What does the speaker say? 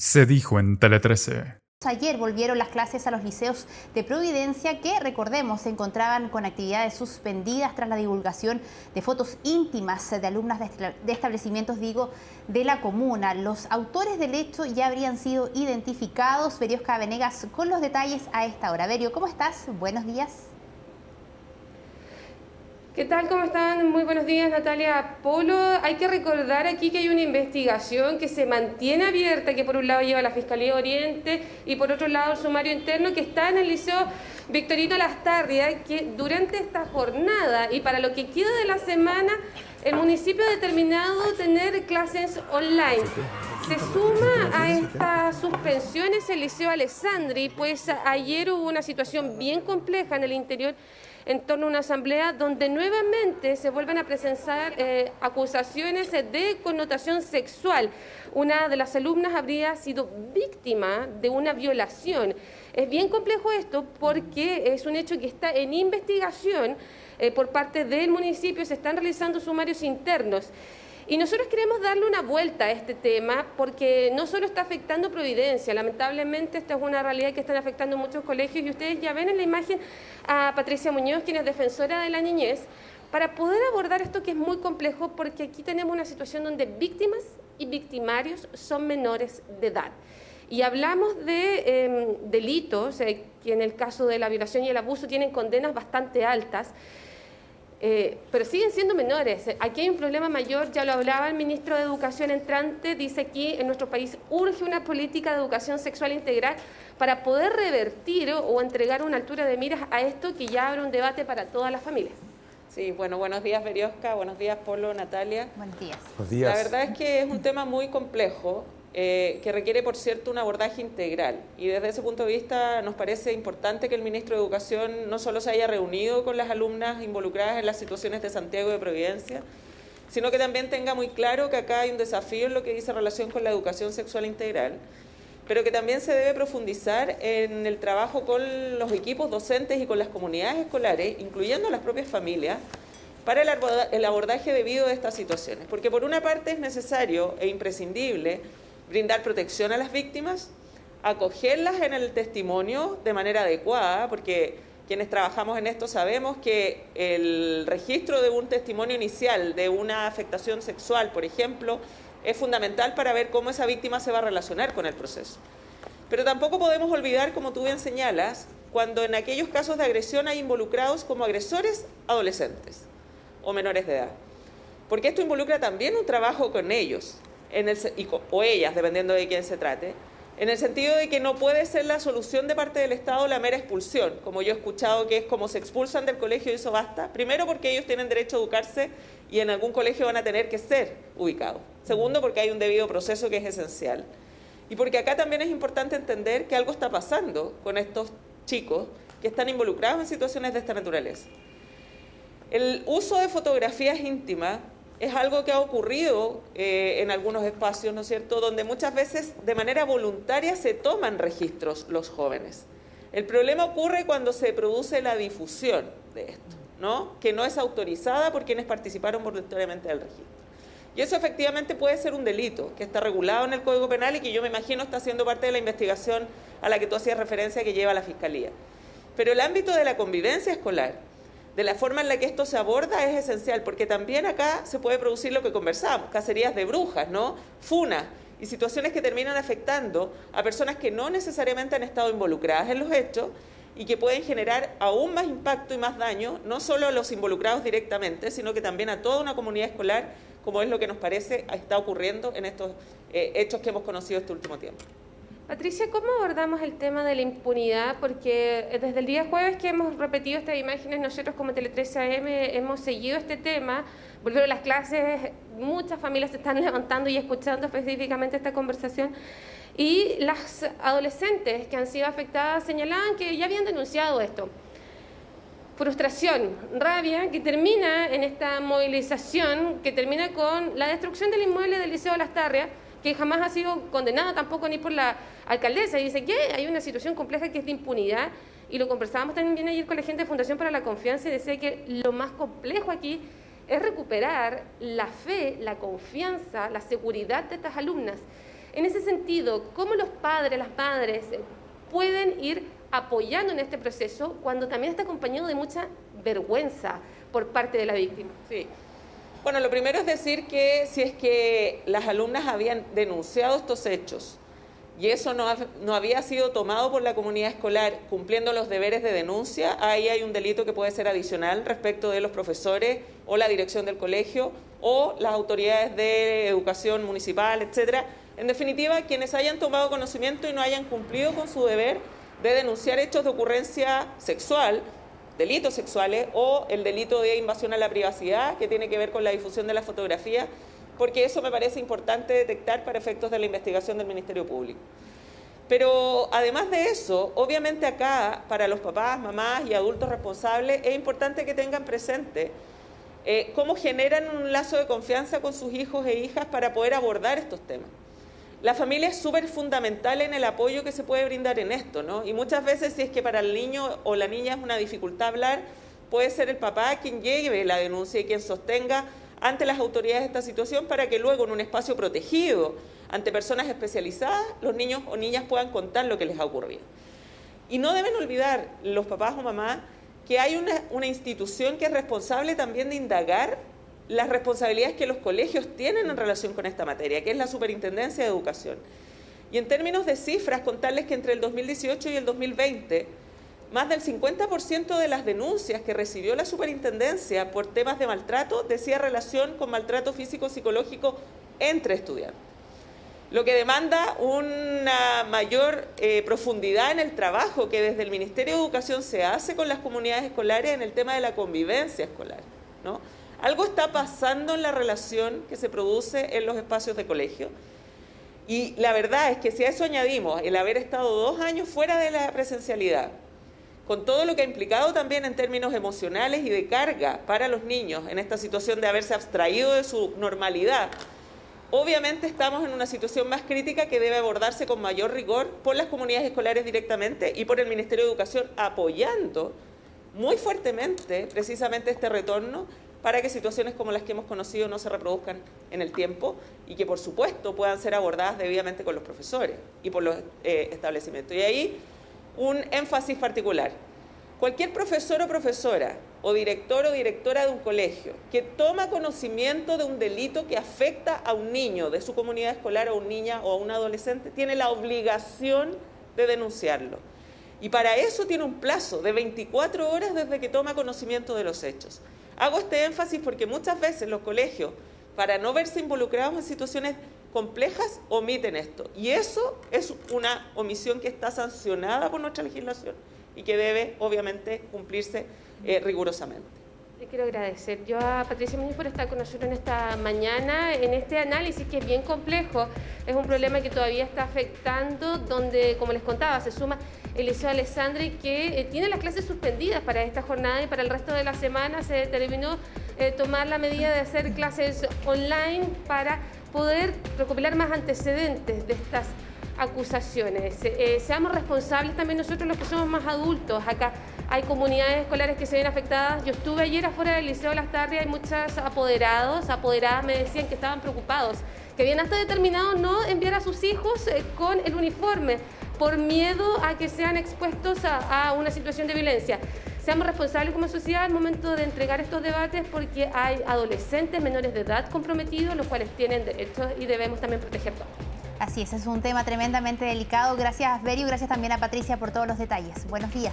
se dijo en Tele 13. Ayer volvieron las clases a los liceos de Providencia que, recordemos, se encontraban con actividades suspendidas tras la divulgación de fotos íntimas de alumnas de establecimientos, digo, de la comuna. Los autores del hecho ya habrían sido identificados. Veriosca Venegas con los detalles a esta hora. Verio, ¿cómo estás? Buenos días. ¿Qué tal? ¿Cómo están? Muy buenos días, Natalia Polo. Hay que recordar aquí que hay una investigación que se mantiene abierta, que por un lado lleva la Fiscalía Oriente y por otro lado el sumario interno que está en el Liceo Victorino Lastarria, que durante esta jornada y para lo que queda de la semana, el municipio ha determinado tener clases online. Se suma a estas suspensiones el Liceo Alessandri, pues ayer hubo una situación bien compleja en el interior en torno a una asamblea donde nuevamente se vuelven a presentar eh, acusaciones de connotación sexual. Una de las alumnas habría sido víctima de una violación. Es bien complejo esto porque es un hecho que está en investigación eh, por parte del municipio, se están realizando sumarios internos. Y nosotros queremos darle una vuelta a este tema porque no solo está afectando Providencia, lamentablemente esta es una realidad que están afectando muchos colegios y ustedes ya ven en la imagen a Patricia Muñoz, quien es defensora de la niñez, para poder abordar esto que es muy complejo porque aquí tenemos una situación donde víctimas y victimarios son menores de edad. Y hablamos de em, delitos eh, que en el caso de la violación y el abuso tienen condenas bastante altas. Eh, pero siguen siendo menores. Aquí hay un problema mayor, ya lo hablaba el ministro de Educación entrante, dice aquí en nuestro país urge una política de educación sexual integral para poder revertir o, entregar una altura de miras a esto que ya abre un debate para todas las familias. Sí, bueno, buenos días Veriosca, buenos días Polo, Natalia. Buenos días. Buenos días. La verdad es que es un tema muy complejo. Eh, que requiere, por cierto, un abordaje integral. Y desde ese punto de vista nos parece importante que el ministro de Educación no solo se haya reunido con las alumnas involucradas en las situaciones de Santiago de Providencia, sino que también tenga muy claro que acá hay un desafío en lo que dice relación con la educación sexual integral, pero que también se debe profundizar en el trabajo con los equipos docentes y con las comunidades escolares, incluyendo las propias familias, para el abordaje debido a estas situaciones. Porque por una parte es necesario e imprescindible brindar protección a las víctimas, acogerlas en el testimonio de manera adecuada, porque quienes trabajamos en esto sabemos que el registro de un testimonio inicial de una afectación sexual, por ejemplo, es fundamental para ver cómo esa víctima se va a relacionar con el proceso. Pero tampoco podemos olvidar, como tú bien señalas, cuando en aquellos casos de agresión hay involucrados como agresores adolescentes o menores de edad. Porque esto involucra también un trabajo con ellos, o ellas, dependiendo de quién se trate, en el sentido de que no puede ser la solución de parte del Estado la mera expulsión, como yo he escuchado que es como se expulsan del colegio y eso basta. Primero porque ellos tienen derecho a educarse y en algún colegio van a tener que ser ubicados. Segundo porque hay un debido proceso que es esencial. Y porque acá también es importante entender que algo está pasando con estos chicos que están involucrados en situaciones de esta naturaleza. El uso de fotografías íntimas es algo que ha ocurrido eh, en algunos espacios, ¿no es cierto?, donde muchas veces de manera voluntaria se toman registros los jóvenes. El problema ocurre cuando se produce la difusión de esto, ¿no? Que no es autorizada por quienes participaron voluntariamente del registro. Y eso efectivamente puede ser un delito que está regulado en el Código Penal y que yo me imagino está siendo parte de la investigación a la que tú hacías referencia que lleva la Fiscalía. Pero el ámbito de la convivencia escolar, de la forma en la que esto se aborda es esencial, porque también acá se puede producir lo que conversamos, cacerías de brujas, ¿no? Funas y situaciones que terminan afectando a personas que no necesariamente han estado involucradas en los hechos y que pueden generar aún más impacto y más daño, no solo a los involucrados directamente, sino que también a toda una comunidad escolar, como es lo que nos parece está ocurriendo en estos eh, hechos que hemos conocido este último tiempo. Patricia, ¿cómo abordamos el tema de la impunidad? Porque desde el día jueves que hemos repetido estas imágenes, nosotros como Tele 13 AM hemos seguido este tema, volvieron las clases, muchas familias se están levantando y escuchando específicamente esta conversación. Y las adolescentes que han sido afectadas señalaban que ya habían denunciado esto. Frustración, rabia, que termina en esta movilización, que termina con la destrucción del inmueble del Liceo de Las Tarrias, que jamás ha sido condenada tampoco ni por la alcaldesa. Y dice que hay una situación compleja que es de impunidad. Y lo conversábamos también ayer con la gente de Fundación para la Confianza y decía que lo más complejo aquí es recuperar la fe, la confianza, la seguridad de estas alumnas. En ese sentido, ¿cómo los padres, las madres pueden ir apoyando en este proceso cuando también está acompañado de mucha vergüenza por parte de la víctima? Sí. Bueno, lo primero es decir que si es que las alumnas habían denunciado estos hechos y eso no, no, había sido tomado por la comunidad escolar cumpliendo los deberes de denuncia, ahí hay un delito que puede ser adicional respecto de los profesores o la dirección del colegio o las autoridades de educación municipal, etcétera. En definitiva, quienes hayan tomado conocimiento y no hayan cumplido con su deber de denunciar hechos de ocurrencia sexual, delitos sexuales o el delito de invasión a la privacidad que tiene que ver con la difusión de la fotografía porque eso me parece importante detectar para efectos de la investigación del Ministerio Público. Pero además de eso, obviamente acá, para los papás, mamás y adultos responsables, es importante que tengan presente eh, cómo generan un lazo de confianza con sus hijos e hijas para poder abordar estos temas. La familia es súper fundamental en el apoyo que se puede brindar en esto, ¿no? Y muchas veces si es que para el niño o la niña es una dificultad hablar, puede ser el papá quien lleve la denuncia y quien sostenga ante las autoridades de esta situación para que luego en un espacio protegido, ante personas especializadas, los niños o niñas puedan contar lo que les ha ocurrido. Y no deben olvidar los papás o mamás que hay una, una institución que es responsable también de indagar las responsabilidades que los colegios tienen en relación con esta materia, que es la Superintendencia de Educación. Y en términos de cifras, contarles que entre el 2018 y el 2020, más del 50% de las denuncias que recibió la superintendencia por temas de maltrato decía relación con maltrato físico psicológico entre estudiantes. Lo que demanda una mayor eh, profundidad en el trabajo que desde el Ministerio de Educación se hace con las comunidades escolares en el tema de la convivencia escolar. ¿no? Algo está pasando en la relación que se produce en los espacios de colegio. Y la verdad es que si a eso añadimos el haber estado dos años fuera de la presencialidad, con todo lo que ha implicado también en términos emocionales y de carga para los niños en esta situación de haberse abstraído de su normalidad, obviamente estamos en una situación más crítica que debe abordarse con mayor rigor por las comunidades escolares directamente y por el Ministerio de Educación apoyando muy fuertemente precisamente este retorno para que situaciones como las que hemos conocido no se reproduzcan en el tiempo y que por supuesto puedan ser abordadas debidamente con los profesores y por los eh, establecimientos. Y ahí un énfasis particular. Cualquier profesor o profesora o director o directora de un colegio que toma conocimiento de un delito que afecta a un niño de su comunidad escolar o a una niña o a un adolescente tiene la obligación de denunciarlo. Y para eso tiene un plazo de 24 horas desde que toma conocimiento de los hechos. Hago este énfasis porque muchas veces los colegios, para no verse involucrados en situaciones complejas omiten esto. Y eso es una omisión que está sancionada por nuestra legislación y que debe, obviamente, cumplirse eh, rigurosamente. Le quiero agradecer yo a Patricia Muñoz por estar con nosotros en esta mañana, en este análisis que es bien complejo. Es un problema que todavía está afectando, donde, como les contaba, se suma el Liceo Alessandri, que eh, tiene las clases suspendidas para esta jornada y para el resto de la semana se determinó eh, tomar la medida de hacer clases online para poder recopilar más antecedentes de estas acusaciones. Eh, seamos responsables también nosotros los que somos más adultos. Acá hay comunidades escolares que se ven afectadas. Yo estuve ayer afuera del Liceo Las Tarrias, hay muchos apoderados, apoderadas me decían que estaban preocupados, que habían hasta determinado no enviar a sus hijos con el uniforme por miedo a que sean expuestos a, una situación de violencia seamos responsables como sociedad al momento de entregar estos debates porque hay adolescentes menores de edad comprometidos, los cuales tienen derechos y debemos también protegerlos. Así es, es un tema tremendamente delicado. Gracias, Berio, gracias también a Patricia por todos los detalles. Buenos días.